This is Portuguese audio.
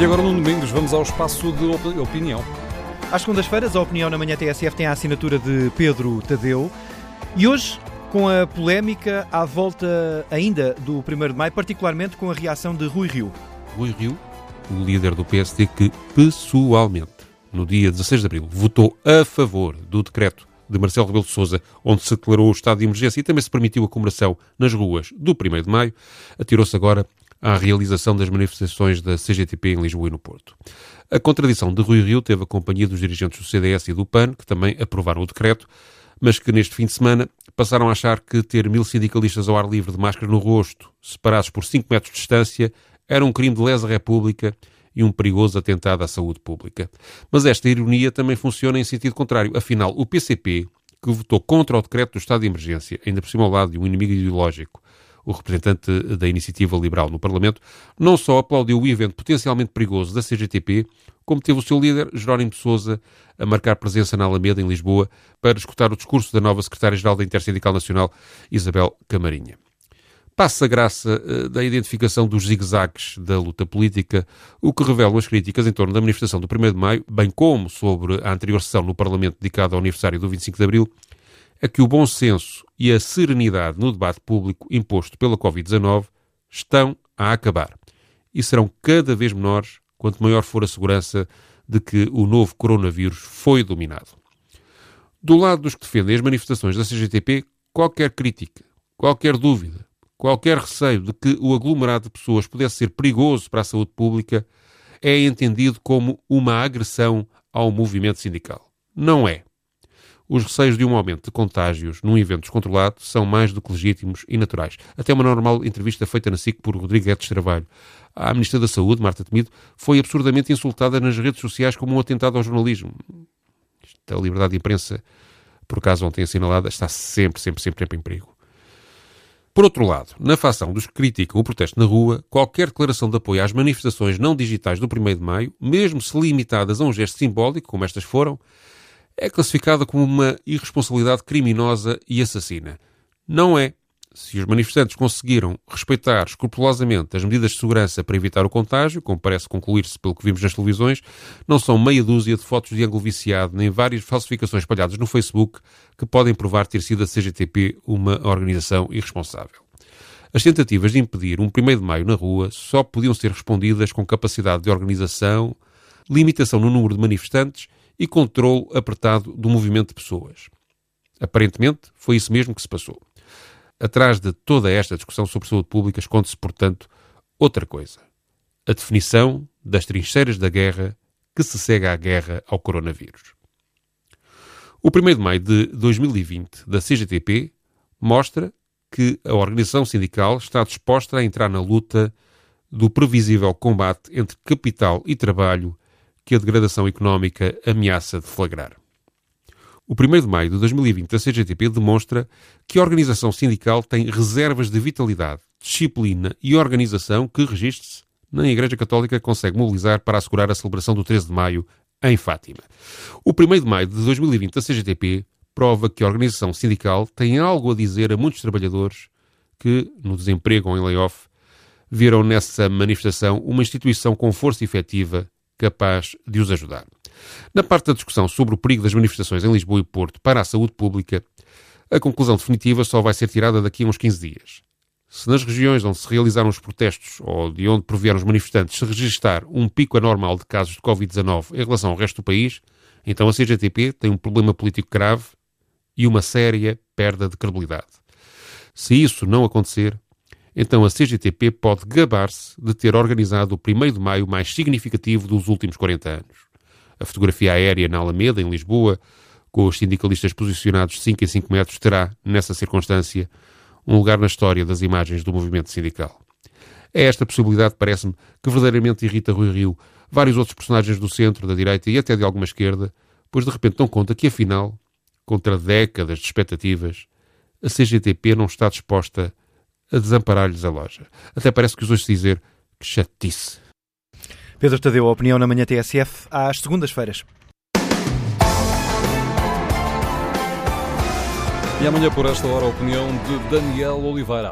E agora no Domingos vamos ao espaço de opinião. Às segundas-feiras, a opinião na manhã TSF tem a assinatura de Pedro Tadeu. E hoje, com a polémica à volta ainda do 1 de maio, particularmente com a reação de Rui Rio. Rui Rio, o líder do PSD, que pessoalmente, no dia 16 de abril, votou a favor do decreto de Marcelo Rebelo de Sousa, onde se declarou o estado de emergência e também se permitiu a comemoração nas ruas do 1 de maio, atirou-se agora à realização das manifestações da CGTP em Lisboa e no Porto. A contradição de Rui Rio teve a companhia dos dirigentes do CDS e do PAN, que também aprovaram o decreto, mas que neste fim de semana passaram a achar que ter mil sindicalistas ao ar livre de máscara no rosto, separados por 5 metros de distância, era um crime de lesa república e um perigoso atentado à saúde pública. Mas esta ironia também funciona em sentido contrário. Afinal, o PCP, que votou contra o decreto do estado de emergência, ainda por cima ao lado de um inimigo ideológico, o representante da Iniciativa Liberal no Parlamento, não só aplaudiu o evento potencialmente perigoso da CGTP, como teve o seu líder, Jerónimo de Sousa, a marcar presença na Alameda, em Lisboa, para escutar o discurso da nova secretária-geral da Intersindical Nacional, Isabel Camarinha. Passa a graça eh, da identificação dos zigue-zagues da luta política, o que revelam as críticas em torno da manifestação do 1 de Maio, bem como sobre a anterior sessão no Parlamento dedicada ao aniversário do 25 de Abril, é que o bom senso e a serenidade no debate público imposto pela Covid-19 estão a acabar e serão cada vez menores quanto maior for a segurança de que o novo coronavírus foi dominado. Do lado dos que defendem as manifestações da CGTP, qualquer crítica, qualquer dúvida, qualquer receio de que o aglomerado de pessoas pudesse ser perigoso para a saúde pública é entendido como uma agressão ao movimento sindical. Não é. Os receios de um aumento de contágios num evento descontrolado são mais do que legítimos e naturais. Até uma normal entrevista feita na SIC por Rodrigo Guedes Trabalho. A Ministra da Saúde, Marta Temido, foi absurdamente insultada nas redes sociais como um atentado ao jornalismo. A liberdade de imprensa, por acaso ontem assinalada, está sempre, sempre, sempre, sempre em perigo. Por outro lado, na facção dos que criticam o protesto na rua, qualquer declaração de apoio às manifestações não digitais do 1 de maio, mesmo se limitadas a um gesto simbólico, como estas foram, é classificada como uma irresponsabilidade criminosa e assassina. Não é. Se os manifestantes conseguiram respeitar escrupulosamente as medidas de segurança para evitar o contágio, como parece concluir-se pelo que vimos nas televisões, não são meia dúzia de fotos de ângulo viciado nem várias falsificações espalhadas no Facebook que podem provar ter sido a CGTP uma organização irresponsável. As tentativas de impedir um 1 de maio na rua só podiam ser respondidas com capacidade de organização, limitação no número de manifestantes e controle apertado do movimento de pessoas. Aparentemente, foi isso mesmo que se passou. Atrás de toda esta discussão sobre saúde pública esconde-se, portanto, outra coisa. A definição das trincheiras da guerra que se segue à guerra ao coronavírus. O 1 de maio de 2020 da CGTP mostra que a organização sindical está disposta a entrar na luta do previsível combate entre capital e trabalho que a degradação económica ameaça deflagrar. O 1 de maio de 2020 da CGTP demonstra que a organização sindical tem reservas de vitalidade, disciplina e organização que, registre-se, na Igreja Católica consegue mobilizar para assegurar a celebração do 13 de maio em Fátima. O 1 de maio de 2020 da CGTP prova que a organização sindical tem algo a dizer a muitos trabalhadores que, no desemprego ou em layoff, viram nessa manifestação uma instituição com força efetiva capaz de os ajudar. Na parte da discussão sobre o perigo das manifestações em Lisboa e Porto para a saúde pública, a conclusão definitiva só vai ser tirada daqui a uns 15 dias. Se nas regiões onde se realizaram os protestos ou de onde provieram os manifestantes se registrar um pico anormal de casos de Covid-19 em relação ao resto do país, então a CGTP tem um problema político grave e uma séria perda de credibilidade. Se isso não acontecer, então a CGTP pode gabar-se de ter organizado o 1 de maio mais significativo dos últimos 40 anos. A fotografia aérea na Alameda, em Lisboa, com os sindicalistas posicionados 5 em 5 metros, terá, nessa circunstância, um lugar na história das imagens do movimento sindical. É esta possibilidade, parece-me, que verdadeiramente irrita Rui Rio, vários outros personagens do centro, da direita e até de alguma esquerda, pois de repente dão conta que, afinal, contra décadas de expectativas, a CGTP não está disposta a desamparar-lhes a loja. Até parece que os ouço dizer que chatice. Pedro Tadeu, a opinião na manhã TSF, às segundas-feiras. E amanhã, por esta hora, a opinião de Daniel Oliveira.